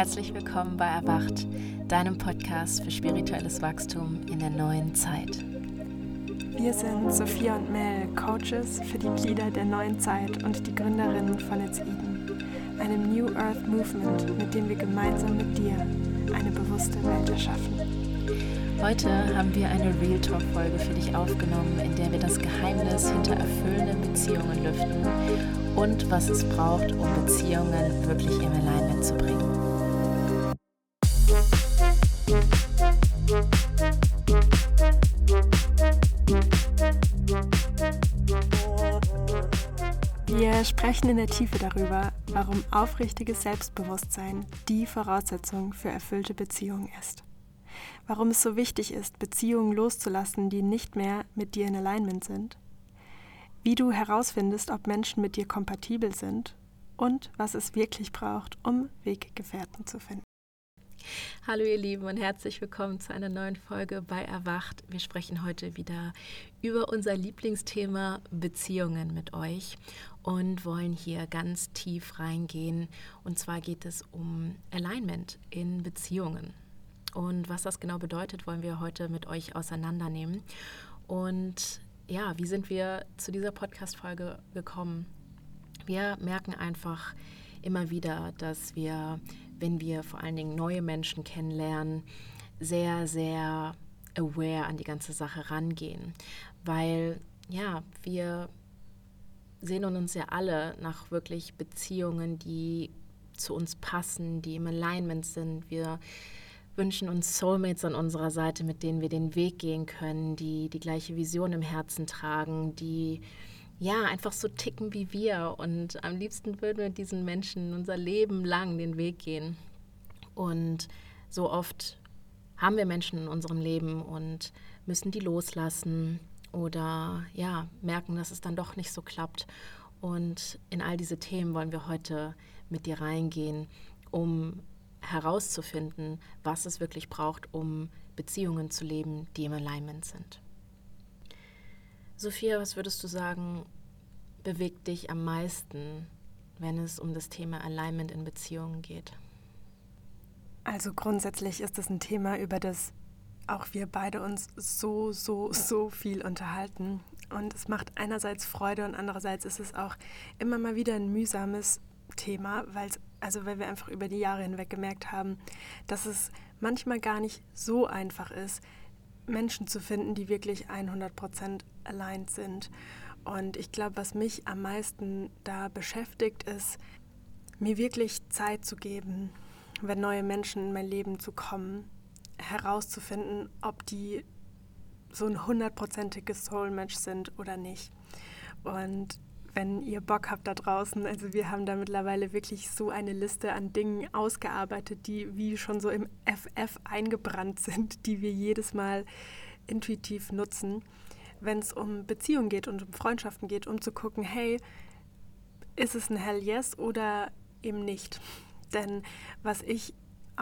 Herzlich willkommen bei Erwacht, deinem Podcast für spirituelles Wachstum in der neuen Zeit. Wir sind Sophia und Mel, Coaches für die Glieder der neuen Zeit und die Gründerinnen von It's Eden, einem New Earth Movement, mit dem wir gemeinsam mit dir eine bewusste Welt erschaffen. Heute haben wir eine Real Talk Folge für dich aufgenommen, in der wir das Geheimnis hinter erfüllenden Beziehungen lüften und was es braucht, um Beziehungen wirklich im Alignment zu bringen. Sprechen in der Tiefe darüber, warum aufrichtiges Selbstbewusstsein die Voraussetzung für erfüllte Beziehungen ist warum es so wichtig ist, Beziehungen loszulassen, die nicht mehr mit dir in Alignment sind, wie du herausfindest, ob Menschen mit dir kompatibel sind und was es wirklich braucht, um Weggefährten zu finden. Hallo ihr Lieben und herzlich willkommen zu einer neuen Folge bei Erwacht. Wir sprechen heute wieder über unser Lieblingsthema Beziehungen mit euch und wollen hier ganz tief reingehen. Und zwar geht es um Alignment in Beziehungen. Und was das genau bedeutet, wollen wir heute mit euch auseinandernehmen. Und ja, wie sind wir zu dieser Podcast-Folge gekommen? Wir merken einfach immer wieder, dass wir, wenn wir vor allen Dingen neue Menschen kennenlernen, sehr, sehr aware an die ganze Sache rangehen. Weil, ja, wir sehen uns ja alle nach wirklich Beziehungen, die zu uns passen, die im Alignment sind. Wir wünschen uns Soulmates an unserer Seite, mit denen wir den Weg gehen können, die die gleiche Vision im Herzen tragen, die ja einfach so ticken wie wir. Und am liebsten würden wir diesen Menschen unser Leben lang den Weg gehen. Und so oft haben wir Menschen in unserem Leben und müssen die loslassen oder ja, merken, dass es dann doch nicht so klappt. Und in all diese Themen wollen wir heute mit dir reingehen, um herauszufinden, was es wirklich braucht, um Beziehungen zu leben, die im Alignment sind. Sophia, was würdest du sagen, bewegt dich am meisten, wenn es um das Thema Alignment in Beziehungen geht? Also grundsätzlich ist es ein Thema, über das auch wir beide uns so, so, so viel unterhalten. Und es macht einerseits Freude und andererseits ist es auch immer mal wieder ein mühsames Thema, weil also weil wir einfach über die Jahre hinweg gemerkt haben, dass es manchmal gar nicht so einfach ist, Menschen zu finden, die wirklich 100% aligned sind. Und ich glaube, was mich am meisten da beschäftigt, ist, mir wirklich Zeit zu geben, wenn neue Menschen in mein Leben zu kommen, herauszufinden, ob die so ein hundertprozentiges Soul-Match sind oder nicht. Und wenn ihr Bock habt da draußen. Also wir haben da mittlerweile wirklich so eine Liste an Dingen ausgearbeitet, die wie schon so im FF eingebrannt sind, die wir jedes Mal intuitiv nutzen, wenn es um Beziehungen geht und um Freundschaften geht, um zu gucken, hey, ist es ein Hell Yes oder eben nicht? Denn was ich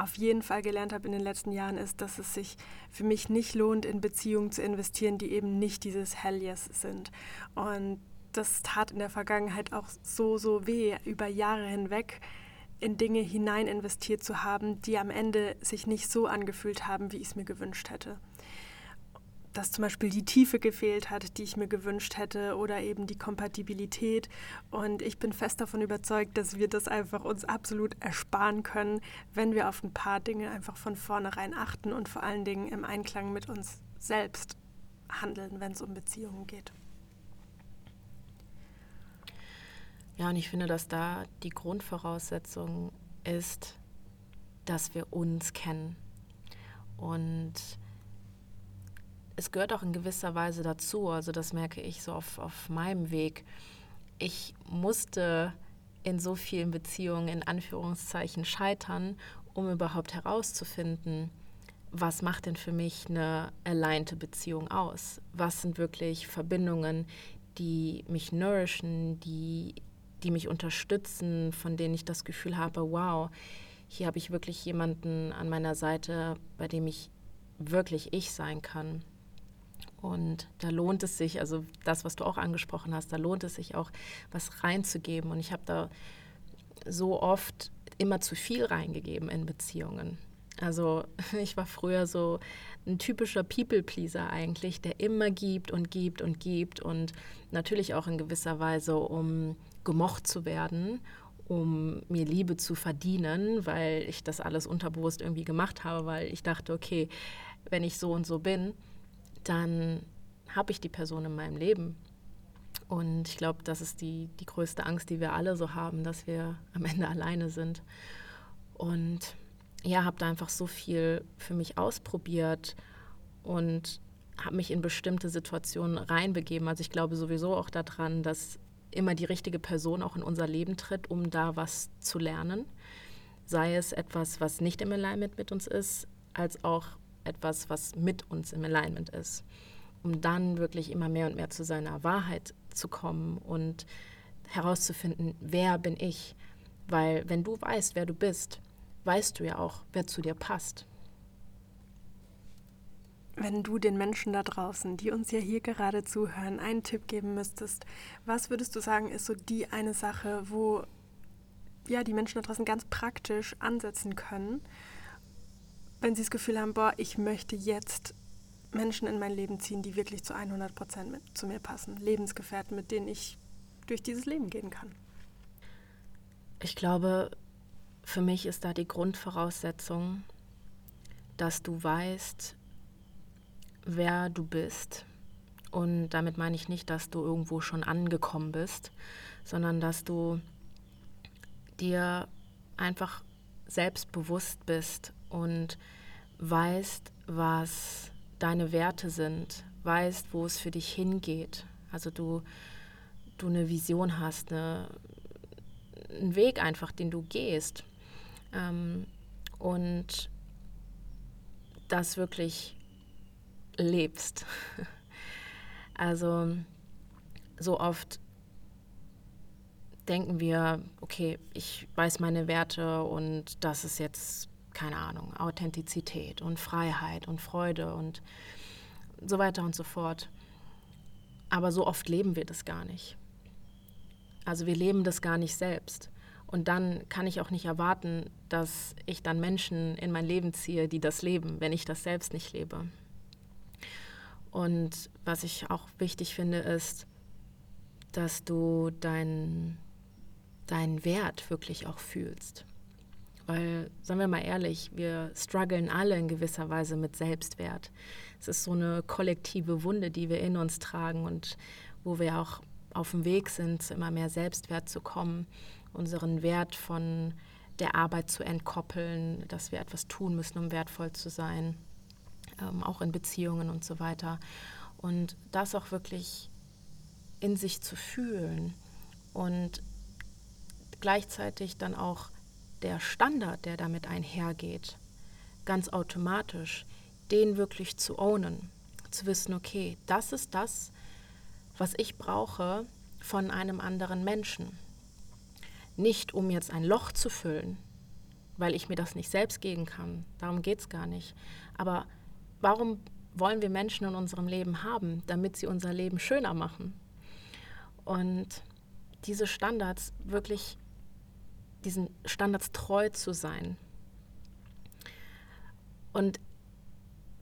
auf jeden Fall gelernt habe in den letzten Jahren, ist, dass es sich für mich nicht lohnt, in Beziehungen zu investieren, die eben nicht dieses Hell Yes sind. Und das tat in der Vergangenheit auch so, so weh, über Jahre hinweg in Dinge hinein investiert zu haben, die am Ende sich nicht so angefühlt haben, wie ich es mir gewünscht hätte. Dass zum Beispiel die Tiefe gefehlt hat, die ich mir gewünscht hätte, oder eben die Kompatibilität. Und ich bin fest davon überzeugt, dass wir das einfach uns absolut ersparen können, wenn wir auf ein paar Dinge einfach von vornherein achten und vor allen Dingen im Einklang mit uns selbst handeln, wenn es um Beziehungen geht. Ja, und ich finde, dass da die Grundvoraussetzung ist, dass wir uns kennen. Und es gehört auch in gewisser Weise dazu, also das merke ich so auf, auf meinem Weg. Ich musste in so vielen Beziehungen in Anführungszeichen scheitern, um überhaupt herauszufinden, was macht denn für mich eine alignte Beziehung aus? Was sind wirklich Verbindungen, die mich nourishen, die die mich unterstützen, von denen ich das Gefühl habe, wow, hier habe ich wirklich jemanden an meiner Seite, bei dem ich wirklich ich sein kann. Und da lohnt es sich, also das, was du auch angesprochen hast, da lohnt es sich auch, was reinzugeben. Und ich habe da so oft immer zu viel reingegeben in Beziehungen. Also ich war früher so ein typischer People-Pleaser eigentlich, der immer gibt und gibt und gibt und natürlich auch in gewisser Weise, um gemocht zu werden, um mir Liebe zu verdienen, weil ich das alles unterbewusst irgendwie gemacht habe, weil ich dachte, okay, wenn ich so und so bin, dann habe ich die Person in meinem Leben. Und ich glaube, das ist die, die größte Angst, die wir alle so haben, dass wir am Ende alleine sind. Und ja, habe da einfach so viel für mich ausprobiert und habe mich in bestimmte Situationen reinbegeben. Also ich glaube sowieso auch daran, dass immer die richtige Person auch in unser Leben tritt, um da was zu lernen. Sei es etwas, was nicht im Alignment mit uns ist, als auch etwas, was mit uns im Alignment ist. Um dann wirklich immer mehr und mehr zu seiner Wahrheit zu kommen und herauszufinden, wer bin ich. Weil wenn du weißt, wer du bist, weißt du ja auch, wer zu dir passt. Wenn du den Menschen da draußen, die uns ja hier gerade zuhören, einen Tipp geben müsstest, was würdest du sagen, ist so die eine Sache, wo ja die Menschen da draußen ganz praktisch ansetzen können, wenn sie das Gefühl haben, boah, ich möchte jetzt Menschen in mein Leben ziehen, die wirklich zu 100 Prozent zu mir passen, Lebensgefährten, mit denen ich durch dieses Leben gehen kann? Ich glaube, für mich ist da die Grundvoraussetzung, dass du weißt, wer du bist. Und damit meine ich nicht, dass du irgendwo schon angekommen bist, sondern dass du dir einfach selbstbewusst bist und weißt, was deine Werte sind, weißt, wo es für dich hingeht. Also du, du eine Vision hast, eine, einen Weg einfach, den du gehst. Ähm, und das wirklich lebst. Also so oft denken wir, okay, ich weiß meine Werte und das ist jetzt, keine Ahnung, Authentizität und Freiheit und Freude und so weiter und so fort. Aber so oft leben wir das gar nicht. Also wir leben das gar nicht selbst. Und dann kann ich auch nicht erwarten, dass ich dann Menschen in mein Leben ziehe, die das leben, wenn ich das selbst nicht lebe. Und was ich auch wichtig finde, ist, dass du deinen dein Wert wirklich auch fühlst. Weil, sagen wir mal ehrlich, wir strugglen alle in gewisser Weise mit Selbstwert. Es ist so eine kollektive Wunde, die wir in uns tragen und wo wir auch auf dem Weg sind, zu immer mehr Selbstwert zu kommen unseren Wert von der Arbeit zu entkoppeln, dass wir etwas tun müssen, um wertvoll zu sein, ähm, auch in Beziehungen und so weiter. Und das auch wirklich in sich zu fühlen und gleichzeitig dann auch der Standard, der damit einhergeht, ganz automatisch, den wirklich zu ownen, zu wissen, okay, das ist das, was ich brauche von einem anderen Menschen. Nicht um jetzt ein Loch zu füllen, weil ich mir das nicht selbst geben kann. Darum geht es gar nicht. Aber warum wollen wir Menschen in unserem Leben haben? Damit sie unser Leben schöner machen. Und diese Standards wirklich, diesen Standards treu zu sein. Und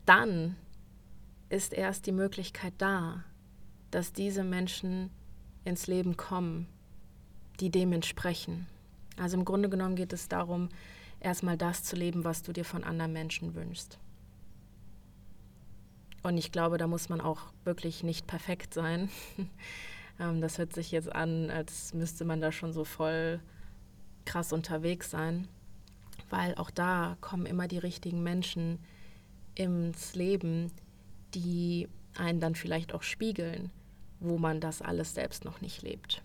dann ist erst die Möglichkeit da, dass diese Menschen ins Leben kommen die dem entsprechen. Also im Grunde genommen geht es darum, erstmal das zu leben, was du dir von anderen Menschen wünschst. Und ich glaube, da muss man auch wirklich nicht perfekt sein. Ähm, das hört sich jetzt an, als müsste man da schon so voll krass unterwegs sein, weil auch da kommen immer die richtigen Menschen ins Leben, die einen dann vielleicht auch spiegeln, wo man das alles selbst noch nicht lebt.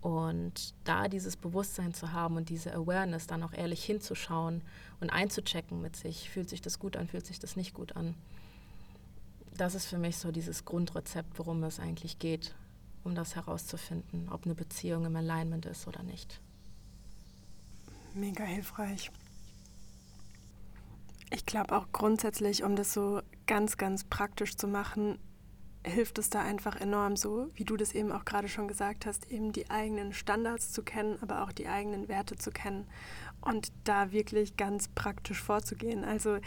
Und da dieses Bewusstsein zu haben und diese Awareness dann auch ehrlich hinzuschauen und einzuchecken mit sich, fühlt sich das gut an, fühlt sich das nicht gut an. Das ist für mich so dieses Grundrezept, worum es eigentlich geht, um das herauszufinden, ob eine Beziehung im Alignment ist oder nicht. Mega hilfreich. Ich glaube auch grundsätzlich, um das so ganz, ganz praktisch zu machen, hilft es da einfach enorm, so wie du das eben auch gerade schon gesagt hast, eben die eigenen Standards zu kennen, aber auch die eigenen Werte zu kennen und da wirklich ganz praktisch vorzugehen. Also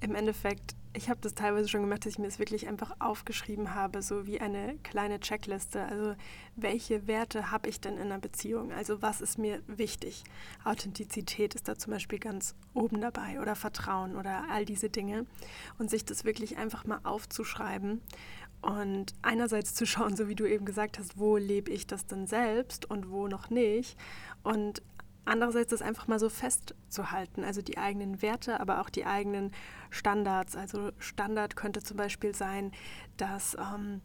im Endeffekt, ich habe das teilweise schon gemacht, dass ich mir das wirklich einfach aufgeschrieben habe, so wie eine kleine Checkliste. Also welche Werte habe ich denn in einer Beziehung? Also was ist mir wichtig? Authentizität ist da zum Beispiel ganz oben dabei oder Vertrauen oder all diese Dinge. Und sich das wirklich einfach mal aufzuschreiben und einerseits zu schauen, so wie du eben gesagt hast, wo lebe ich das denn selbst und wo noch nicht. Und andererseits das einfach mal so festzuhalten, also die eigenen Werte, aber auch die eigenen Standards. Also Standard könnte zum Beispiel sein, dass ähm,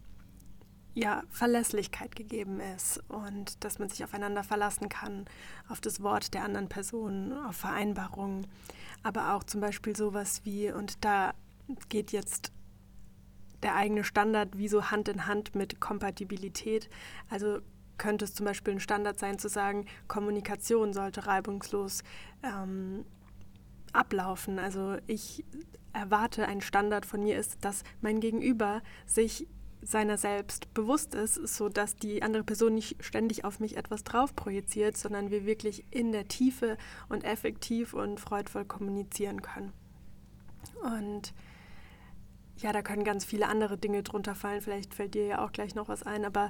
ja, Verlässlichkeit gegeben ist und dass man sich aufeinander verlassen kann, auf das Wort der anderen Person, auf Vereinbarungen, aber auch zum Beispiel sowas wie, und da geht jetzt der eigene Standard wie so Hand in Hand mit Kompatibilität. Also könnte es zum Beispiel ein Standard sein zu sagen, Kommunikation sollte reibungslos ähm, ablaufen. Also ich erwarte, ein Standard von mir ist, dass mein Gegenüber sich seiner selbst bewusst ist, sodass die andere Person nicht ständig auf mich etwas drauf projiziert, sondern wir wirklich in der Tiefe und effektiv und freudvoll kommunizieren können. Und ja, da können ganz viele andere Dinge drunter fallen. Vielleicht fällt dir ja auch gleich noch was ein, aber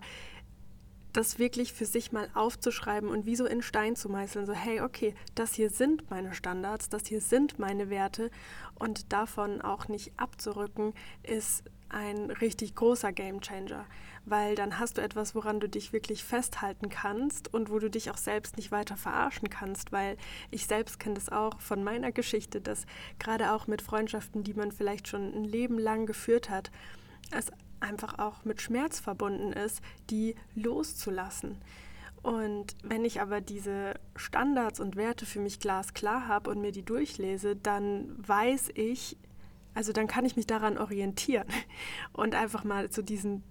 das wirklich für sich mal aufzuschreiben und wie so in Stein zu meißeln, so hey, okay, das hier sind meine Standards, das hier sind meine Werte. Und davon auch nicht abzurücken, ist ein richtig großer Gamechanger, weil dann hast du etwas, woran du dich wirklich festhalten kannst und wo du dich auch selbst nicht weiter verarschen kannst, weil ich selbst kenne das auch von meiner Geschichte, dass gerade auch mit Freundschaften, die man vielleicht schon ein Leben lang geführt hat, es einfach auch mit Schmerz verbunden ist, die loszulassen. Und wenn ich aber diese Standards und Werte für mich glasklar habe und mir die durchlese, dann weiß ich, also dann kann ich mich daran orientieren und einfach mal zu diesen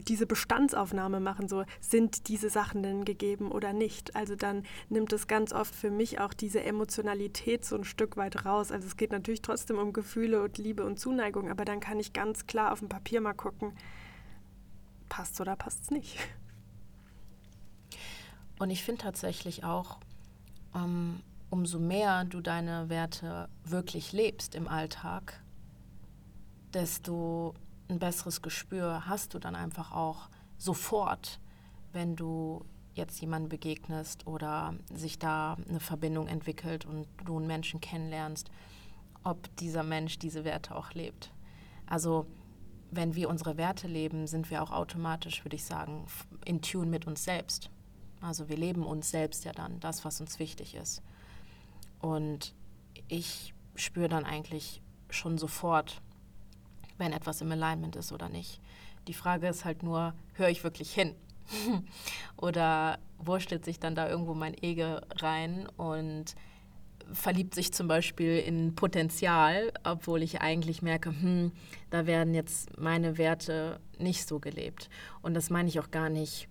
diese Bestandsaufnahme machen, so sind diese Sachen denn gegeben oder nicht. Also dann nimmt es ganz oft für mich auch diese Emotionalität so ein Stück weit raus. Also es geht natürlich trotzdem um Gefühle und Liebe und Zuneigung, aber dann kann ich ganz klar auf dem Papier mal gucken, passt oder passt es nicht. Und ich finde tatsächlich auch, ähm, umso mehr du deine Werte wirklich lebst im Alltag, desto ein besseres Gespür hast du dann einfach auch sofort, wenn du jetzt jemanden begegnest oder sich da eine Verbindung entwickelt und du einen Menschen kennenlernst, ob dieser Mensch diese Werte auch lebt. Also wenn wir unsere Werte leben, sind wir auch automatisch, würde ich sagen, in Tune mit uns selbst. Also wir leben uns selbst ja dann, das, was uns wichtig ist. Und ich spüre dann eigentlich schon sofort, wenn etwas im Alignment ist oder nicht. Die Frage ist halt nur, höre ich wirklich hin? oder wurstelt sich dann da irgendwo mein Ego rein und verliebt sich zum Beispiel in Potenzial, obwohl ich eigentlich merke, hm, da werden jetzt meine Werte nicht so gelebt. Und das meine ich auch gar nicht,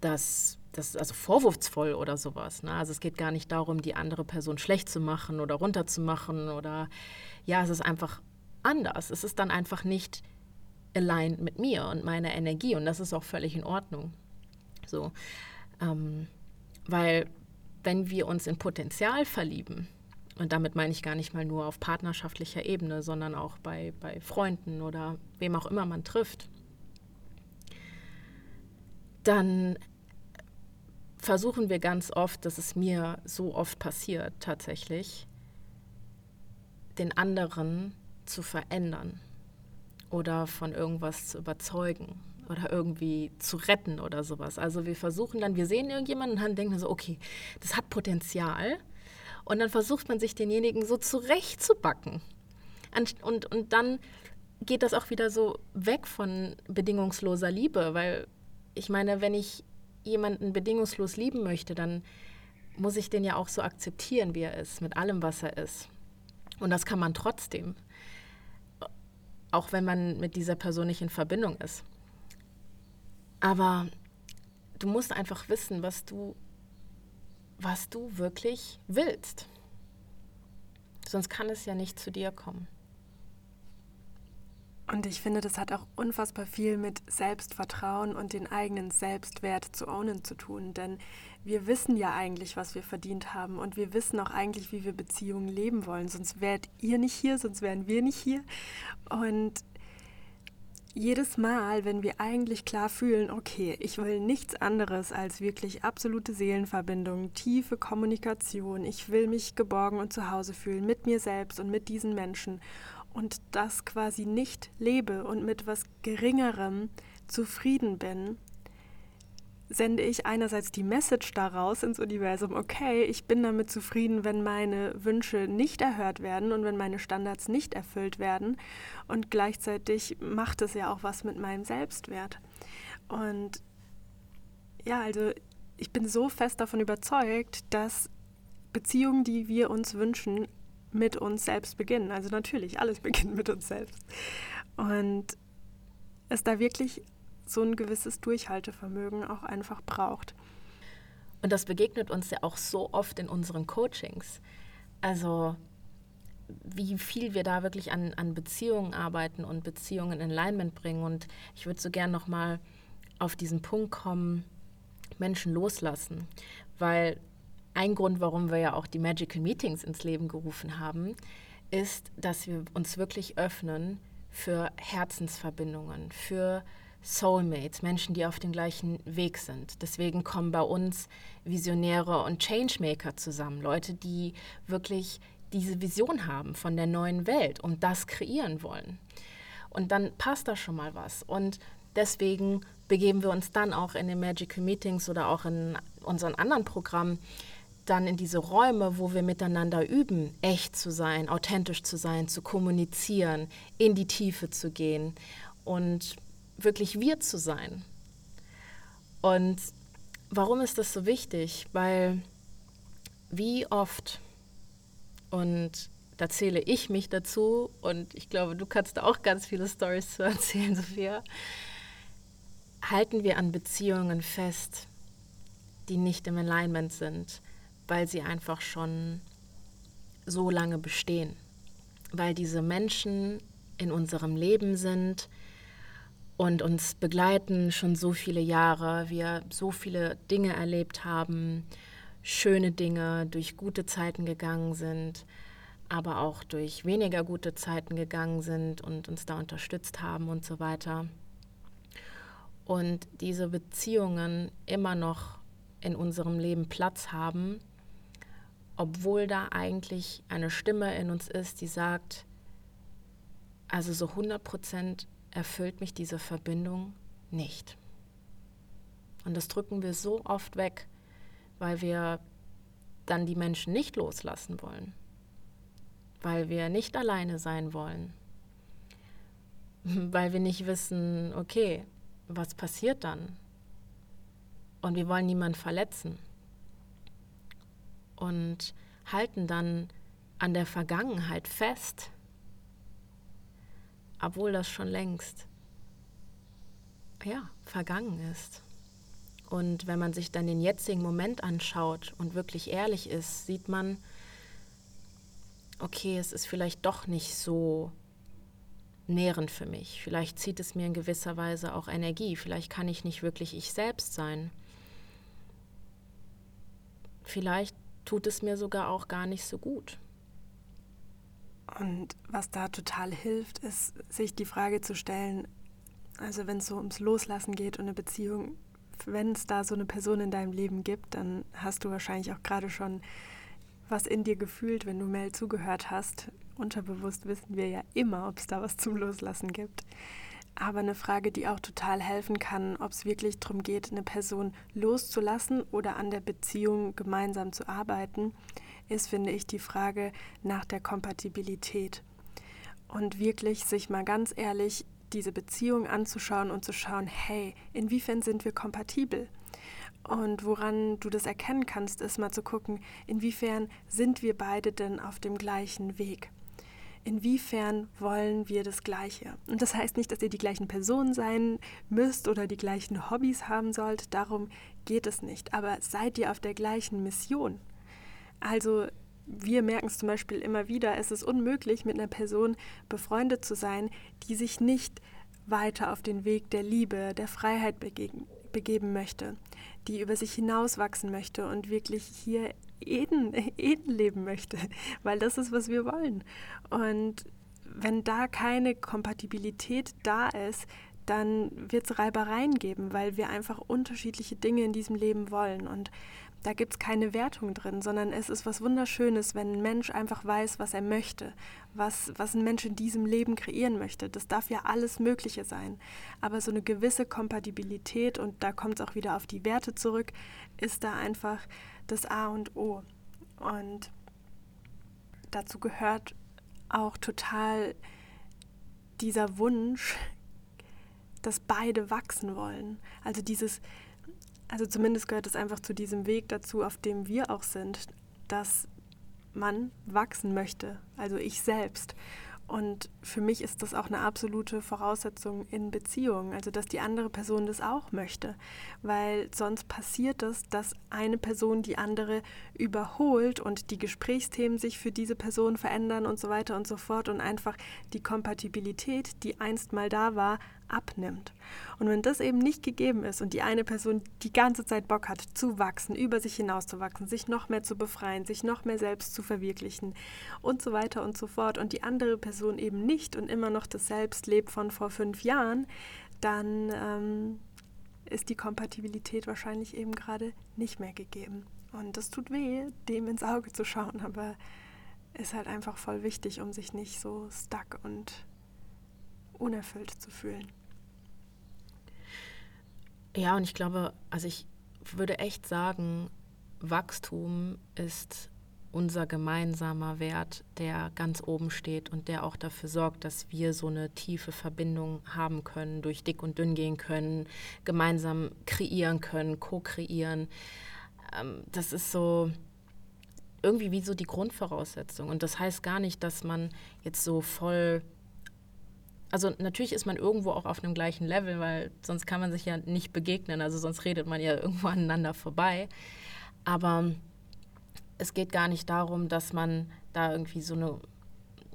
dass das also vorwurfsvoll oder sowas. Ne? Also es geht gar nicht darum, die andere Person schlecht zu machen oder runterzumachen oder ja, es ist einfach anders. Es ist dann einfach nicht aligned mit mir und meiner Energie und das ist auch völlig in Ordnung. So, ähm, weil wenn wir uns in Potenzial verlieben, und damit meine ich gar nicht mal nur auf partnerschaftlicher Ebene, sondern auch bei, bei Freunden oder wem auch immer man trifft, dann versuchen wir ganz oft, dass es mir so oft passiert tatsächlich, den anderen zu verändern oder von irgendwas zu überzeugen oder irgendwie zu retten oder sowas. Also wir versuchen dann, wir sehen irgendjemanden und denken so, okay, das hat Potenzial. Und dann versucht man sich denjenigen so zurechtzubacken. Und, und dann geht das auch wieder so weg von bedingungsloser Liebe, weil ich meine, wenn ich jemanden bedingungslos lieben möchte, dann muss ich den ja auch so akzeptieren, wie er ist, mit allem, was er ist. Und das kann man trotzdem, auch wenn man mit dieser Person nicht in Verbindung ist. Aber du musst einfach wissen, was du, was du wirklich willst. Sonst kann es ja nicht zu dir kommen. Und ich finde, das hat auch unfassbar viel mit Selbstvertrauen und den eigenen Selbstwert zu ownen zu tun. Denn wir wissen ja eigentlich, was wir verdient haben und wir wissen auch eigentlich, wie wir Beziehungen leben wollen. Sonst wärt ihr nicht hier, sonst wären wir nicht hier. Und jedes Mal, wenn wir eigentlich klar fühlen, okay, ich will nichts anderes als wirklich absolute Seelenverbindung, tiefe Kommunikation, ich will mich geborgen und zu Hause fühlen mit mir selbst und mit diesen Menschen und das quasi nicht lebe und mit was Geringerem zufrieden bin, sende ich einerseits die Message daraus ins Universum, okay, ich bin damit zufrieden, wenn meine Wünsche nicht erhört werden und wenn meine Standards nicht erfüllt werden. Und gleichzeitig macht es ja auch was mit meinem Selbstwert. Und ja, also ich bin so fest davon überzeugt, dass Beziehungen, die wir uns wünschen, mit uns selbst beginnen. Also natürlich, alles beginnt mit uns selbst. Und es da wirklich so ein gewisses Durchhaltevermögen auch einfach braucht. Und das begegnet uns ja auch so oft in unseren Coachings. Also wie viel wir da wirklich an, an Beziehungen arbeiten und Beziehungen in Alignment bringen. Und ich würde so gern nochmal auf diesen Punkt kommen, Menschen loslassen. Weil ein Grund, warum wir ja auch die Magical Meetings ins Leben gerufen haben, ist, dass wir uns wirklich öffnen für Herzensverbindungen, für Soulmates, Menschen, die auf dem gleichen Weg sind. Deswegen kommen bei uns Visionäre und Changemaker zusammen, Leute, die wirklich diese Vision haben von der neuen Welt und das kreieren wollen. Und dann passt da schon mal was. Und deswegen begeben wir uns dann auch in den Magical Meetings oder auch in unseren anderen Programmen dann in diese Räume, wo wir miteinander üben, echt zu sein, authentisch zu sein, zu kommunizieren, in die Tiefe zu gehen und wirklich wir zu sein. Und warum ist das so wichtig? Weil wie oft, und da zähle ich mich dazu, und ich glaube, du kannst auch ganz viele Stories zu erzählen, Sophia, halten wir an Beziehungen fest, die nicht im Alignment sind weil sie einfach schon so lange bestehen, weil diese Menschen in unserem Leben sind und uns begleiten schon so viele Jahre, wir so viele Dinge erlebt haben, schöne Dinge, durch gute Zeiten gegangen sind, aber auch durch weniger gute Zeiten gegangen sind und uns da unterstützt haben und so weiter. Und diese Beziehungen immer noch in unserem Leben Platz haben obwohl da eigentlich eine Stimme in uns ist, die sagt, also so 100 Prozent erfüllt mich diese Verbindung nicht. Und das drücken wir so oft weg, weil wir dann die Menschen nicht loslassen wollen, weil wir nicht alleine sein wollen, weil wir nicht wissen, okay, was passiert dann? Und wir wollen niemanden verletzen und halten dann an der Vergangenheit fest, obwohl das schon längst ja, vergangen ist. Und wenn man sich dann den jetzigen Moment anschaut und wirklich ehrlich ist, sieht man, okay, es ist vielleicht doch nicht so nährend für mich. Vielleicht zieht es mir in gewisser Weise auch Energie. Vielleicht kann ich nicht wirklich ich selbst sein. Vielleicht tut es mir sogar auch gar nicht so gut. Und was da total hilft, ist, sich die Frage zu stellen, also wenn es so ums Loslassen geht und eine Beziehung, wenn es da so eine Person in deinem Leben gibt, dann hast du wahrscheinlich auch gerade schon was in dir gefühlt, wenn du Mel zugehört hast. Unterbewusst wissen wir ja immer, ob es da was zum Loslassen gibt. Aber eine Frage, die auch total helfen kann, ob es wirklich darum geht, eine Person loszulassen oder an der Beziehung gemeinsam zu arbeiten, ist, finde ich, die Frage nach der Kompatibilität. Und wirklich sich mal ganz ehrlich diese Beziehung anzuschauen und zu schauen, hey, inwiefern sind wir kompatibel? Und woran du das erkennen kannst, ist mal zu gucken, inwiefern sind wir beide denn auf dem gleichen Weg inwiefern wollen wir das Gleiche. Und das heißt nicht, dass ihr die gleichen Personen sein müsst oder die gleichen Hobbys haben sollt, darum geht es nicht. Aber seid ihr auf der gleichen Mission? Also wir merken es zum Beispiel immer wieder, es ist unmöglich, mit einer Person befreundet zu sein, die sich nicht weiter auf den Weg der Liebe, der Freiheit begeben, möchte, die über sich hinauswachsen möchte und wirklich hier Eden, Eden leben möchte, weil das ist, was wir wollen. Und wenn da keine Kompatibilität da ist, dann wird es Reibereien geben, weil wir einfach unterschiedliche Dinge in diesem Leben wollen. Und da gibt es keine Wertung drin, sondern es ist was Wunderschönes, wenn ein Mensch einfach weiß, was er möchte, was, was ein Mensch in diesem Leben kreieren möchte. Das darf ja alles Mögliche sein. Aber so eine gewisse Kompatibilität, und da kommt es auch wieder auf die Werte zurück, ist da einfach das A und O. Und dazu gehört auch total dieser Wunsch, dass beide wachsen wollen. Also dieses, also zumindest gehört es einfach zu diesem Weg dazu, auf dem wir auch sind, dass man wachsen möchte, also ich selbst. Und für mich ist das auch eine absolute Voraussetzung in Beziehungen, also dass die andere Person das auch möchte, weil sonst passiert es, dass eine Person die andere überholt und die Gesprächsthemen sich für diese Person verändern und so weiter und so fort und einfach die Kompatibilität, die einst mal da war, abnimmt. Und wenn das eben nicht gegeben ist und die eine Person die ganze Zeit Bock hat zu wachsen, über sich hinaus zu wachsen, sich noch mehr zu befreien, sich noch mehr selbst zu verwirklichen und so weiter und so fort und die andere Person eben nicht und immer noch das Selbst lebt von vor fünf Jahren, dann ähm, ist die Kompatibilität wahrscheinlich eben gerade nicht mehr gegeben. Und das tut weh, dem ins Auge zu schauen, aber ist halt einfach voll wichtig, um sich nicht so stuck und unerfüllt zu fühlen. Ja, und ich glaube, also ich würde echt sagen, Wachstum ist unser gemeinsamer Wert, der ganz oben steht und der auch dafür sorgt, dass wir so eine tiefe Verbindung haben können, durch dick und dünn gehen können, gemeinsam kreieren können, co-kreieren. Ähm, das ist so irgendwie wie so die Grundvoraussetzung. Und das heißt gar nicht, dass man jetzt so voll also natürlich ist man irgendwo auch auf einem gleichen Level, weil sonst kann man sich ja nicht begegnen, also sonst redet man ja irgendwo aneinander vorbei. Aber es geht gar nicht darum, dass man da irgendwie so eine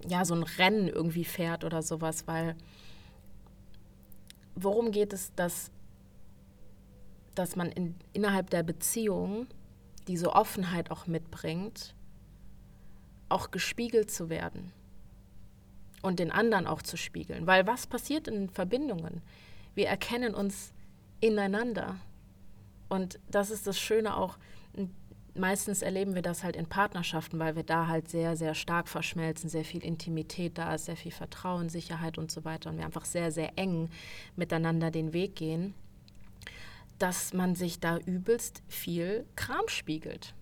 ja, so ein Rennen irgendwie fährt oder sowas, weil worum geht es, dass, dass man in, innerhalb der Beziehung diese Offenheit auch mitbringt, auch gespiegelt zu werden und den anderen auch zu spiegeln. Weil was passiert in Verbindungen? Wir erkennen uns ineinander. Und das ist das Schöne auch. Meistens erleben wir das halt in Partnerschaften, weil wir da halt sehr, sehr stark verschmelzen, sehr viel Intimität da ist, sehr viel Vertrauen, Sicherheit und so weiter und wir einfach sehr, sehr eng miteinander den Weg gehen, dass man sich da übelst viel Kram spiegelt.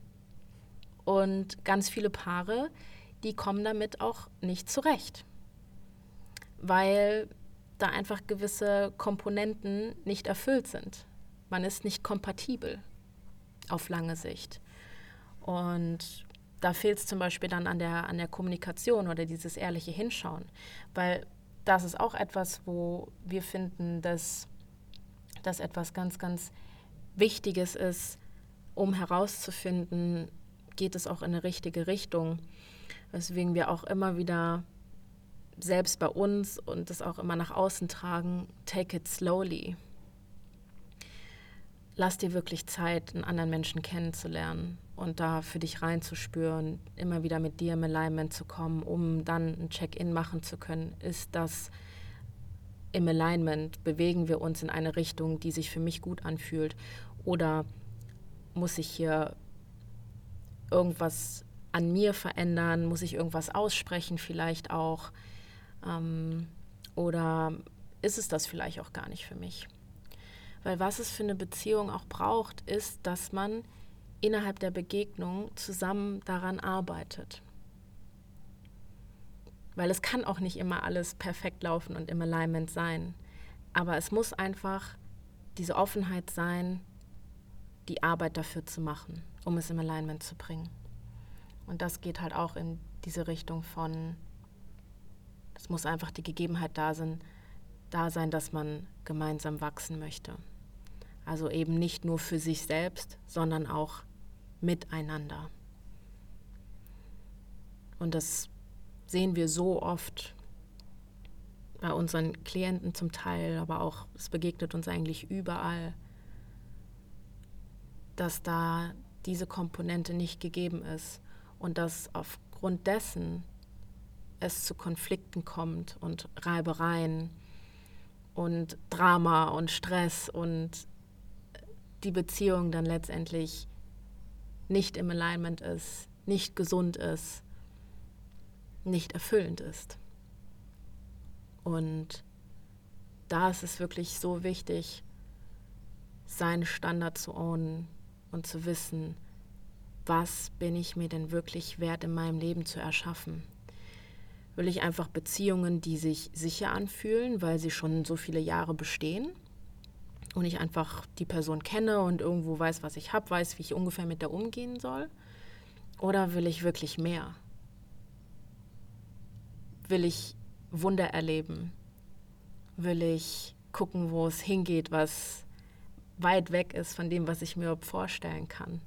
Und ganz viele Paare, die kommen damit auch nicht zurecht weil da einfach gewisse Komponenten nicht erfüllt sind. Man ist nicht kompatibel auf lange Sicht. Und da fehlt es zum Beispiel dann an der, an der Kommunikation oder dieses ehrliche Hinschauen, weil das ist auch etwas, wo wir finden, dass das etwas ganz, ganz Wichtiges ist, um herauszufinden, geht es auch in eine richtige Richtung. Weswegen wir auch immer wieder selbst bei uns und das auch immer nach außen tragen, take it slowly. Lass dir wirklich Zeit, einen anderen Menschen kennenzulernen und da für dich reinzuspüren, immer wieder mit dir im Alignment zu kommen, um dann ein Check-in machen zu können. Ist das im Alignment? Bewegen wir uns in eine Richtung, die sich für mich gut anfühlt? Oder muss ich hier irgendwas an mir verändern? Muss ich irgendwas aussprechen vielleicht auch? Ähm, oder ist es das vielleicht auch gar nicht für mich? Weil was es für eine Beziehung auch braucht, ist, dass man innerhalb der Begegnung zusammen daran arbeitet. Weil es kann auch nicht immer alles perfekt laufen und im Alignment sein. Aber es muss einfach diese Offenheit sein, die Arbeit dafür zu machen, um es im Alignment zu bringen. Und das geht halt auch in diese Richtung von es muss einfach die Gegebenheit da sein, da sein, dass man gemeinsam wachsen möchte. Also eben nicht nur für sich selbst, sondern auch miteinander. Und das sehen wir so oft bei unseren Klienten zum Teil, aber auch es begegnet uns eigentlich überall, dass da diese Komponente nicht gegeben ist und dass aufgrund dessen es zu Konflikten kommt und Reibereien und Drama und Stress und die Beziehung dann letztendlich nicht im Alignment ist, nicht gesund ist, nicht erfüllend ist. Und da ist es wirklich so wichtig, seinen Standard zu ownen und zu wissen, was bin ich mir denn wirklich wert in meinem Leben zu erschaffen. Will ich einfach Beziehungen, die sich sicher anfühlen, weil sie schon so viele Jahre bestehen und ich einfach die Person kenne und irgendwo weiß, was ich habe, weiß, wie ich ungefähr mit der umgehen soll? Oder will ich wirklich mehr? Will ich Wunder erleben? Will ich gucken, wo es hingeht, was weit weg ist von dem, was ich mir vorstellen kann?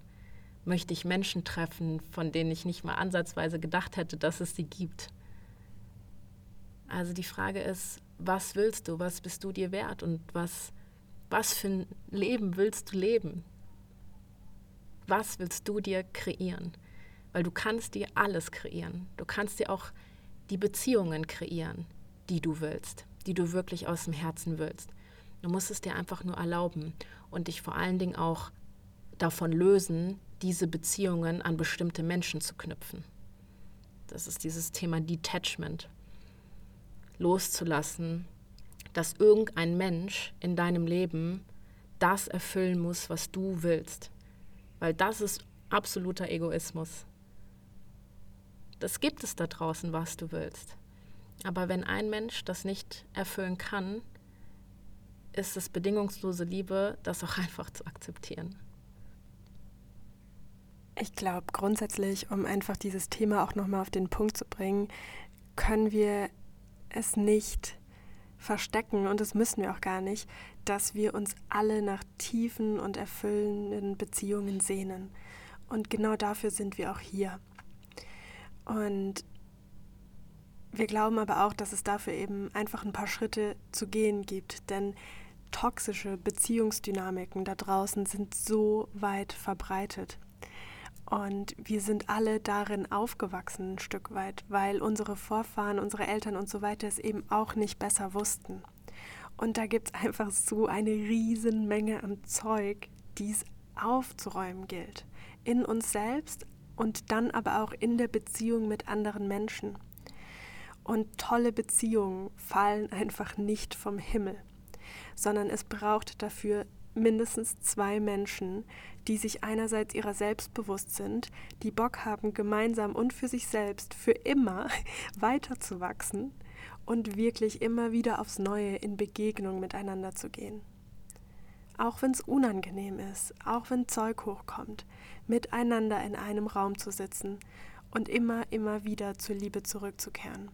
Möchte ich Menschen treffen, von denen ich nicht mal ansatzweise gedacht hätte, dass es sie gibt? Also die Frage ist, was willst du, was bist du dir wert und was, was für ein Leben willst du leben? Was willst du dir kreieren? Weil du kannst dir alles kreieren. Du kannst dir auch die Beziehungen kreieren, die du willst, die du wirklich aus dem Herzen willst. Du musst es dir einfach nur erlauben und dich vor allen Dingen auch davon lösen, diese Beziehungen an bestimmte Menschen zu knüpfen. Das ist dieses Thema Detachment. Loszulassen, dass irgendein Mensch in deinem Leben das erfüllen muss, was du willst. Weil das ist absoluter Egoismus. Das gibt es da draußen, was du willst. Aber wenn ein Mensch das nicht erfüllen kann, ist es bedingungslose Liebe, das auch einfach zu akzeptieren. Ich glaube grundsätzlich, um einfach dieses Thema auch nochmal auf den Punkt zu bringen, können wir es nicht verstecken und das müssen wir auch gar nicht, dass wir uns alle nach tiefen und erfüllenden Beziehungen sehnen. Und genau dafür sind wir auch hier. Und wir glauben aber auch, dass es dafür eben einfach ein paar Schritte zu gehen gibt, denn toxische Beziehungsdynamiken da draußen sind so weit verbreitet. Und wir sind alle darin aufgewachsen ein Stück weit, weil unsere Vorfahren, unsere Eltern und so weiter es eben auch nicht besser wussten. Und da gibt es einfach so eine Riesenmenge an Zeug, die es aufzuräumen gilt. In uns selbst, und dann aber auch in der Beziehung mit anderen Menschen. Und tolle Beziehungen fallen einfach nicht vom Himmel, sondern es braucht dafür mindestens zwei Menschen, die sich einerseits ihrer selbst bewusst sind, die Bock haben, gemeinsam und für sich selbst für immer weiterzuwachsen und wirklich immer wieder aufs Neue in Begegnung miteinander zu gehen auch wenn es unangenehm ist, auch wenn Zeug hochkommt, miteinander in einem Raum zu sitzen und immer, immer wieder zur Liebe zurückzukehren.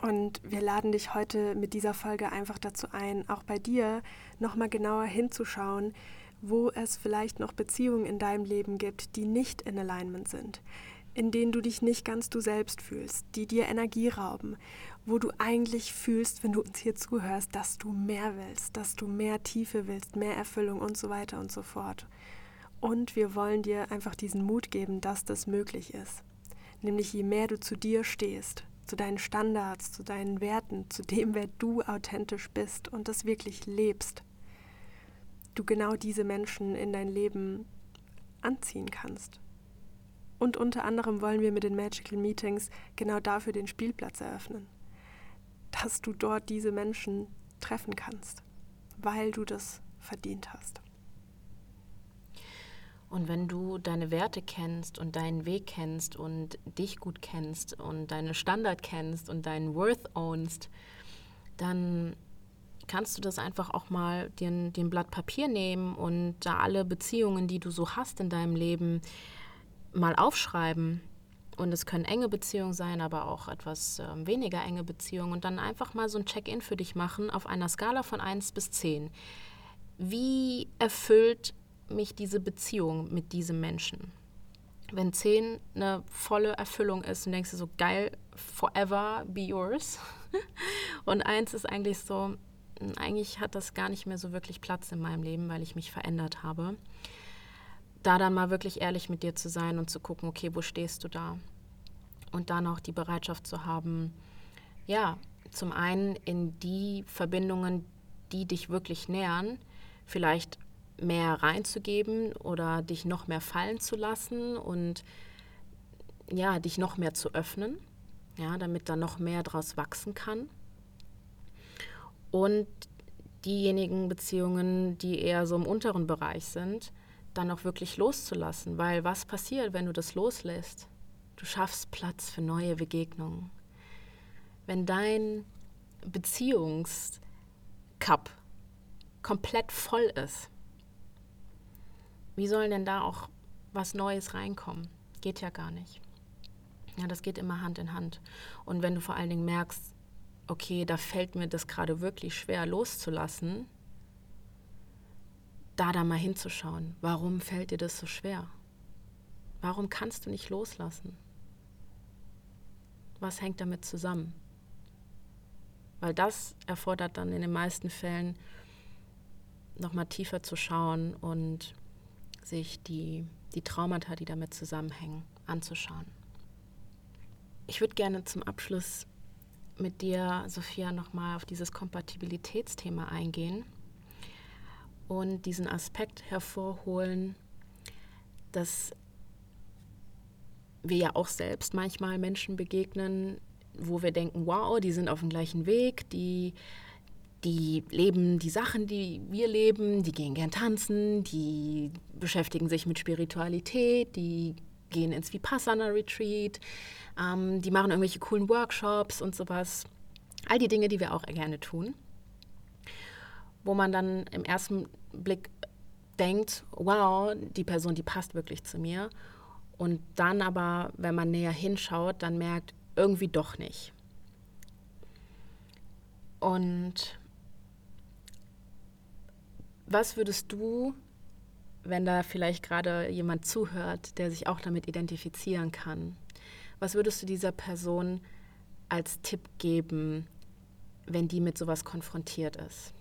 Und wir laden dich heute mit dieser Folge einfach dazu ein, auch bei dir nochmal genauer hinzuschauen, wo es vielleicht noch Beziehungen in deinem Leben gibt, die nicht in Alignment sind, in denen du dich nicht ganz du selbst fühlst, die dir Energie rauben, wo du eigentlich fühlst, wenn du uns hier zuhörst, dass du mehr willst, dass du mehr Tiefe willst, mehr Erfüllung und so weiter und so fort. Und wir wollen dir einfach diesen Mut geben, dass das möglich ist. Nämlich je mehr du zu dir stehst, zu deinen Standards, zu deinen Werten, zu dem, wer du authentisch bist und das wirklich lebst, du genau diese Menschen in dein Leben anziehen kannst. Und unter anderem wollen wir mit den Magical Meetings genau dafür den Spielplatz eröffnen dass du dort diese Menschen treffen kannst, weil du das verdient hast. Und wenn du deine Werte kennst und deinen Weg kennst und dich gut kennst und deine Standard kennst und deinen Worth ownst, dann kannst du das einfach auch mal den, den Blatt Papier nehmen und da alle Beziehungen, die du so hast in deinem Leben, mal aufschreiben und es können enge Beziehungen sein, aber auch etwas äh, weniger enge Beziehungen. Und dann einfach mal so ein Check-in für dich machen auf einer Skala von 1 bis 10. Wie erfüllt mich diese Beziehung mit diesem Menschen? wenn 10 eine volle Erfüllung ist und denkst du so, geil, forever be yours. und 1 ist eigentlich so, hm, eigentlich hat das gar nicht mehr so wirklich Platz in meinem Leben, weil ich mich verändert habe. Da dann mal wirklich ehrlich mit dir zu sein und zu gucken, okay, wo stehst du da? Und dann auch die Bereitschaft zu haben, ja, zum einen in die Verbindungen, die dich wirklich nähern, vielleicht mehr reinzugeben oder dich noch mehr fallen zu lassen und ja, dich noch mehr zu öffnen, ja, damit da noch mehr draus wachsen kann. Und diejenigen Beziehungen, die eher so im unteren Bereich sind, dann auch wirklich loszulassen, weil was passiert, wenn du das loslässt? Du schaffst Platz für neue Begegnungen. Wenn dein Beziehungscup komplett voll ist, wie soll denn da auch was Neues reinkommen? Geht ja gar nicht. Ja, das geht immer Hand in Hand. Und wenn du vor allen Dingen merkst, okay, da fällt mir das gerade wirklich schwer loszulassen, da da mal hinzuschauen. Warum fällt dir das so schwer? Warum kannst du nicht loslassen? Was hängt damit zusammen? Weil das erfordert dann in den meisten Fällen nochmal tiefer zu schauen und sich die, die Traumata, die damit zusammenhängen, anzuschauen. Ich würde gerne zum Abschluss mit dir, Sophia, nochmal auf dieses Kompatibilitätsthema eingehen und diesen Aspekt hervorholen, dass wir ja auch selbst manchmal Menschen begegnen, wo wir denken, wow, die sind auf dem gleichen Weg, die die leben die Sachen, die wir leben, die gehen gern tanzen, die beschäftigen sich mit Spiritualität, die gehen ins Vipassana-Retreat, ähm, die machen irgendwelche coolen Workshops und sowas. All die Dinge, die wir auch gerne tun. Wo man dann im ersten Blick denkt, wow, die Person, die passt wirklich zu mir. Und dann aber, wenn man näher hinschaut, dann merkt, irgendwie doch nicht. Und was würdest du, wenn da vielleicht gerade jemand zuhört, der sich auch damit identifizieren kann, was würdest du dieser Person als Tipp geben, wenn die mit sowas konfrontiert ist?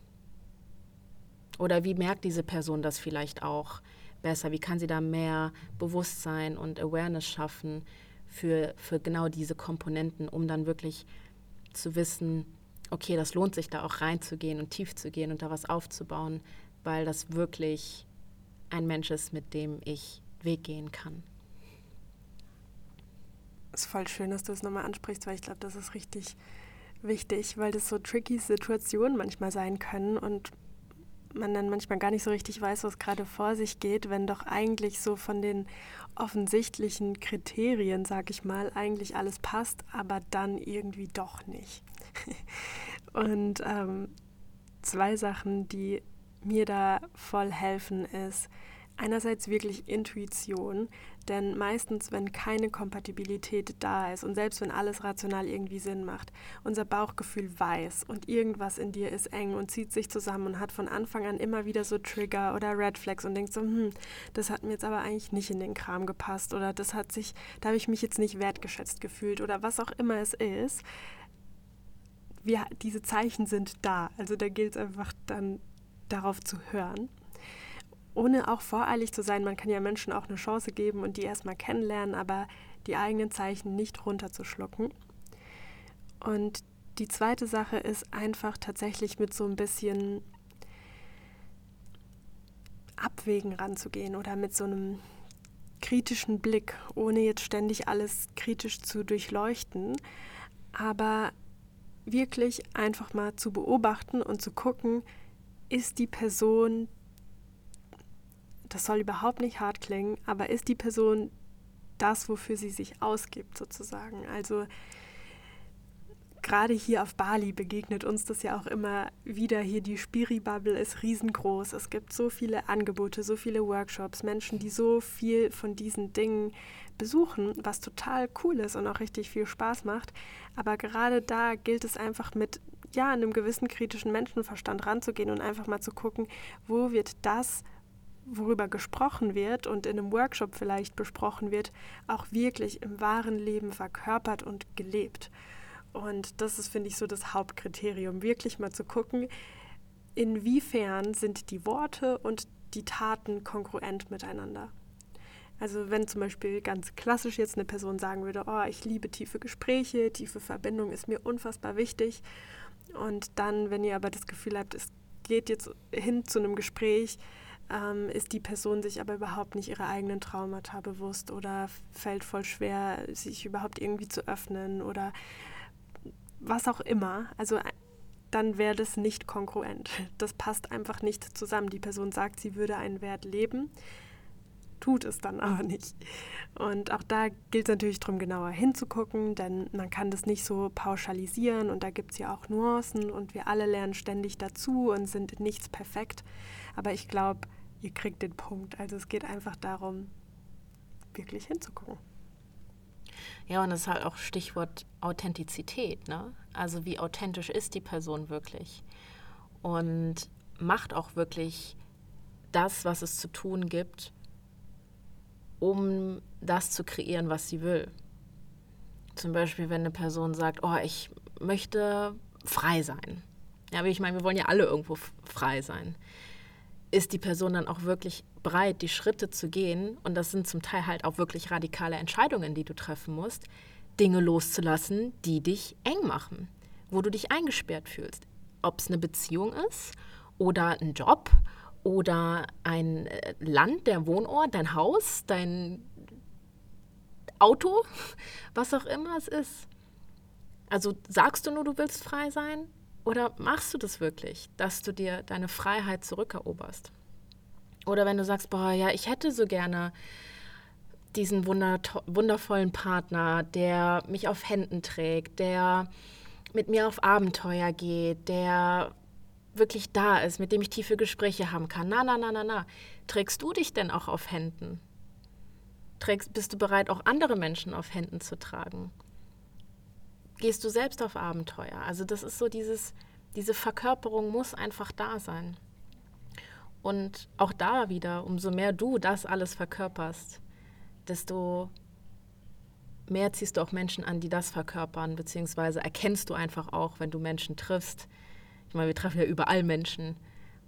Oder wie merkt diese Person das vielleicht auch besser? Wie kann sie da mehr Bewusstsein und Awareness schaffen für, für genau diese Komponenten, um dann wirklich zu wissen, okay, das lohnt sich da auch reinzugehen und tief zu gehen und da was aufzubauen, weil das wirklich ein Mensch ist, mit dem ich Weg gehen kann. Es ist voll schön, dass du es nochmal ansprichst, weil ich glaube, das ist richtig wichtig, weil das so tricky Situationen manchmal sein können und man dann manchmal gar nicht so richtig weiß, was gerade vor sich geht, wenn doch eigentlich so von den offensichtlichen Kriterien, sag ich mal, eigentlich alles passt, aber dann irgendwie doch nicht. und ähm, zwei Sachen, die mir da voll helfen, ist einerseits wirklich Intuition, denn meistens, wenn keine Kompatibilität da ist und selbst wenn alles rational irgendwie Sinn macht, unser Bauchgefühl weiß und irgendwas in dir ist eng und zieht sich zusammen und hat von Anfang an immer wieder so Trigger oder Red Flags und denkt so, hm, das hat mir jetzt aber eigentlich nicht in den Kram gepasst oder das hat sich, da habe ich mich jetzt nicht wertgeschätzt gefühlt oder was auch immer es ist. Wir, diese Zeichen sind da. Also da gilt es einfach dann darauf zu hören. Ohne auch voreilig zu sein, man kann ja Menschen auch eine Chance geben und die erstmal kennenlernen, aber die eigenen Zeichen nicht runterzuschlucken. Und die zweite Sache ist einfach tatsächlich mit so ein bisschen Abwägen ranzugehen oder mit so einem kritischen Blick, ohne jetzt ständig alles kritisch zu durchleuchten, aber wirklich einfach mal zu beobachten und zu gucken, ist die Person, das soll überhaupt nicht hart klingen, aber ist die Person das, wofür sie sich ausgibt, sozusagen. Also gerade hier auf Bali begegnet uns das ja auch immer wieder. Hier die Spiri-Bubble ist riesengroß. Es gibt so viele Angebote, so viele Workshops, Menschen, die so viel von diesen Dingen besuchen, was total cool ist und auch richtig viel Spaß macht. Aber gerade da gilt es einfach mit ja, einem gewissen kritischen Menschenverstand ranzugehen und einfach mal zu gucken, wo wird das, worüber gesprochen wird und in einem Workshop vielleicht besprochen wird, auch wirklich im wahren Leben verkörpert und gelebt. Und das ist, finde ich, so das Hauptkriterium, wirklich mal zu gucken, inwiefern sind die Worte und die Taten kongruent miteinander. Also wenn zum Beispiel ganz klassisch jetzt eine Person sagen würde, oh, ich liebe tiefe Gespräche, tiefe Verbindung ist mir unfassbar wichtig. Und dann, wenn ihr aber das Gefühl habt, es geht jetzt hin zu einem Gespräch, ähm, ist die Person sich aber überhaupt nicht ihrer eigenen Traumata bewusst oder fällt voll schwer, sich überhaupt irgendwie zu öffnen oder was auch immer. Also äh, dann wäre das nicht kongruent. Das passt einfach nicht zusammen. Die Person sagt, sie würde einen Wert leben, tut es dann aber nicht. Und auch da gilt es natürlich darum, genauer hinzugucken, denn man kann das nicht so pauschalisieren und da gibt es ja auch Nuancen und wir alle lernen ständig dazu und sind nichts perfekt. Aber ich glaube, ihr kriegt den Punkt. Also es geht einfach darum, wirklich hinzugucken. Ja, und das ist halt auch Stichwort Authentizität. Ne? Also wie authentisch ist die Person wirklich? Und macht auch wirklich das, was es zu tun gibt, um das zu kreieren, was sie will. Zum Beispiel, wenn eine Person sagt, oh, ich möchte frei sein. Ja, wie ich meine, wir wollen ja alle irgendwo frei sein. Ist die Person dann auch wirklich bereit, die Schritte zu gehen, und das sind zum Teil halt auch wirklich radikale Entscheidungen, die du treffen musst, Dinge loszulassen, die dich eng machen, wo du dich eingesperrt fühlst. Ob es eine Beziehung ist oder ein Job oder ein äh, Land, der Wohnort, dein Haus, dein Auto, was auch immer es ist. Also sagst du nur, du willst frei sein oder machst du das wirklich, dass du dir deine Freiheit zurückeroberst? Oder wenn du sagst, boah, ja, ich hätte so gerne diesen wundervollen Partner, der mich auf Händen trägt, der mit mir auf Abenteuer geht, der wirklich da ist, mit dem ich tiefe Gespräche haben kann. Na, na, na, na, na. Trägst du dich denn auch auf Händen? Trägst, bist du bereit, auch andere Menschen auf Händen zu tragen? Gehst du selbst auf Abenteuer? Also das ist so dieses, diese Verkörperung muss einfach da sein. Und auch da wieder, umso mehr du das alles verkörperst, desto mehr ziehst du auch Menschen an, die das verkörpern, beziehungsweise erkennst du einfach auch, wenn du Menschen triffst, meine, wir treffen ja überall Menschen,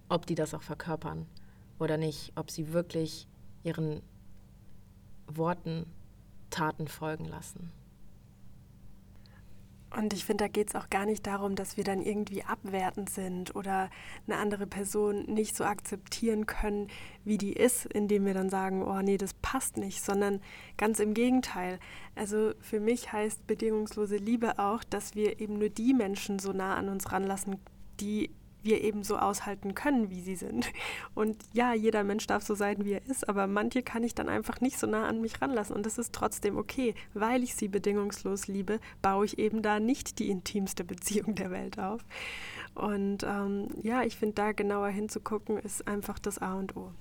ob die das auch verkörpern oder nicht, ob sie wirklich ihren Worten Taten folgen lassen. Und ich finde, da geht es auch gar nicht darum, dass wir dann irgendwie abwertend sind oder eine andere Person nicht so akzeptieren können, wie die ist, indem wir dann sagen, oh nee, das passt nicht, sondern ganz im Gegenteil. Also für mich heißt bedingungslose Liebe auch, dass wir eben nur die Menschen so nah an uns ranlassen die wir eben so aushalten können, wie sie sind. Und ja, jeder Mensch darf so sein, wie er ist, aber manche kann ich dann einfach nicht so nah an mich ranlassen. Und das ist trotzdem okay. Weil ich sie bedingungslos liebe, baue ich eben da nicht die intimste Beziehung der Welt auf. Und ähm, ja, ich finde, da genauer hinzugucken, ist einfach das A und O.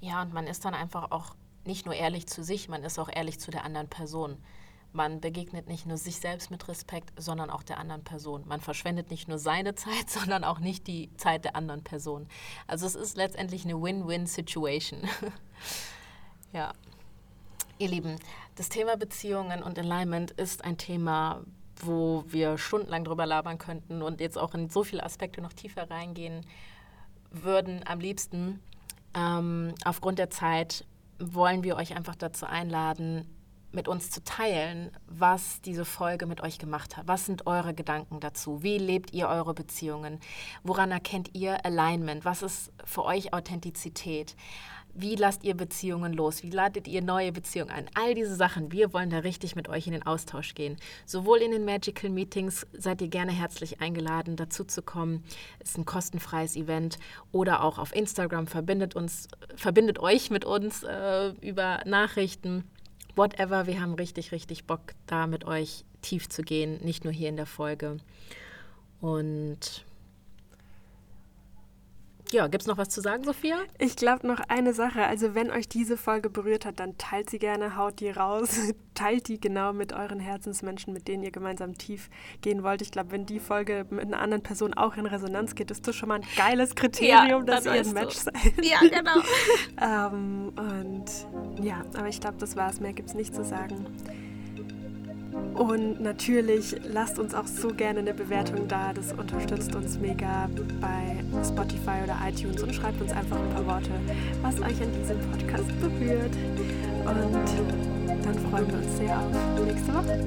Ja, und man ist dann einfach auch nicht nur ehrlich zu sich, man ist auch ehrlich zu der anderen Person. Man begegnet nicht nur sich selbst mit Respekt, sondern auch der anderen Person. Man verschwendet nicht nur seine Zeit, sondern auch nicht die Zeit der anderen Person. Also es ist letztendlich eine Win-Win-Situation. ja. Ihr Lieben, das Thema Beziehungen und Alignment ist ein Thema, wo wir stundenlang drüber labern könnten und jetzt auch in so viele Aspekte noch tiefer reingehen würden. Am liebsten, ähm, aufgrund der Zeit, wollen wir euch einfach dazu einladen, mit uns zu teilen, was diese Folge mit euch gemacht hat. Was sind eure Gedanken dazu? Wie lebt ihr eure Beziehungen? Woran erkennt ihr Alignment? Was ist für euch Authentizität? Wie lasst ihr Beziehungen los? Wie ladet ihr neue Beziehungen ein? All diese Sachen, wir wollen da richtig mit euch in den Austausch gehen. Sowohl in den Magical Meetings seid ihr gerne herzlich eingeladen, dazu zu kommen. Ist ein kostenfreies Event. Oder auch auf Instagram verbindet uns, verbindet euch mit uns äh, über Nachrichten whatever, wir haben richtig, richtig Bock, da mit euch tief zu gehen, nicht nur hier in der Folge. Und ja, gibt es noch was zu sagen, Sophia? Ich glaube noch eine Sache. Also wenn euch diese Folge berührt hat, dann teilt sie gerne, haut die raus, teilt die genau mit euren Herzensmenschen, mit denen ihr gemeinsam tief gehen wollt. Ich glaube, wenn die Folge mit einer anderen Person auch in Resonanz geht, ist das schon mal ein geiles Kriterium, ja, dass ihr ein Match seid. Ja, genau. ähm, und ja, aber ich glaube, das war's. Mehr gibt es nicht zu sagen. Und natürlich lasst uns auch so gerne eine Bewertung da. Das unterstützt uns mega bei Spotify oder iTunes und schreibt uns einfach ein paar Worte, was euch an diesem Podcast berührt. Und dann freuen wir uns sehr auf nächste Woche.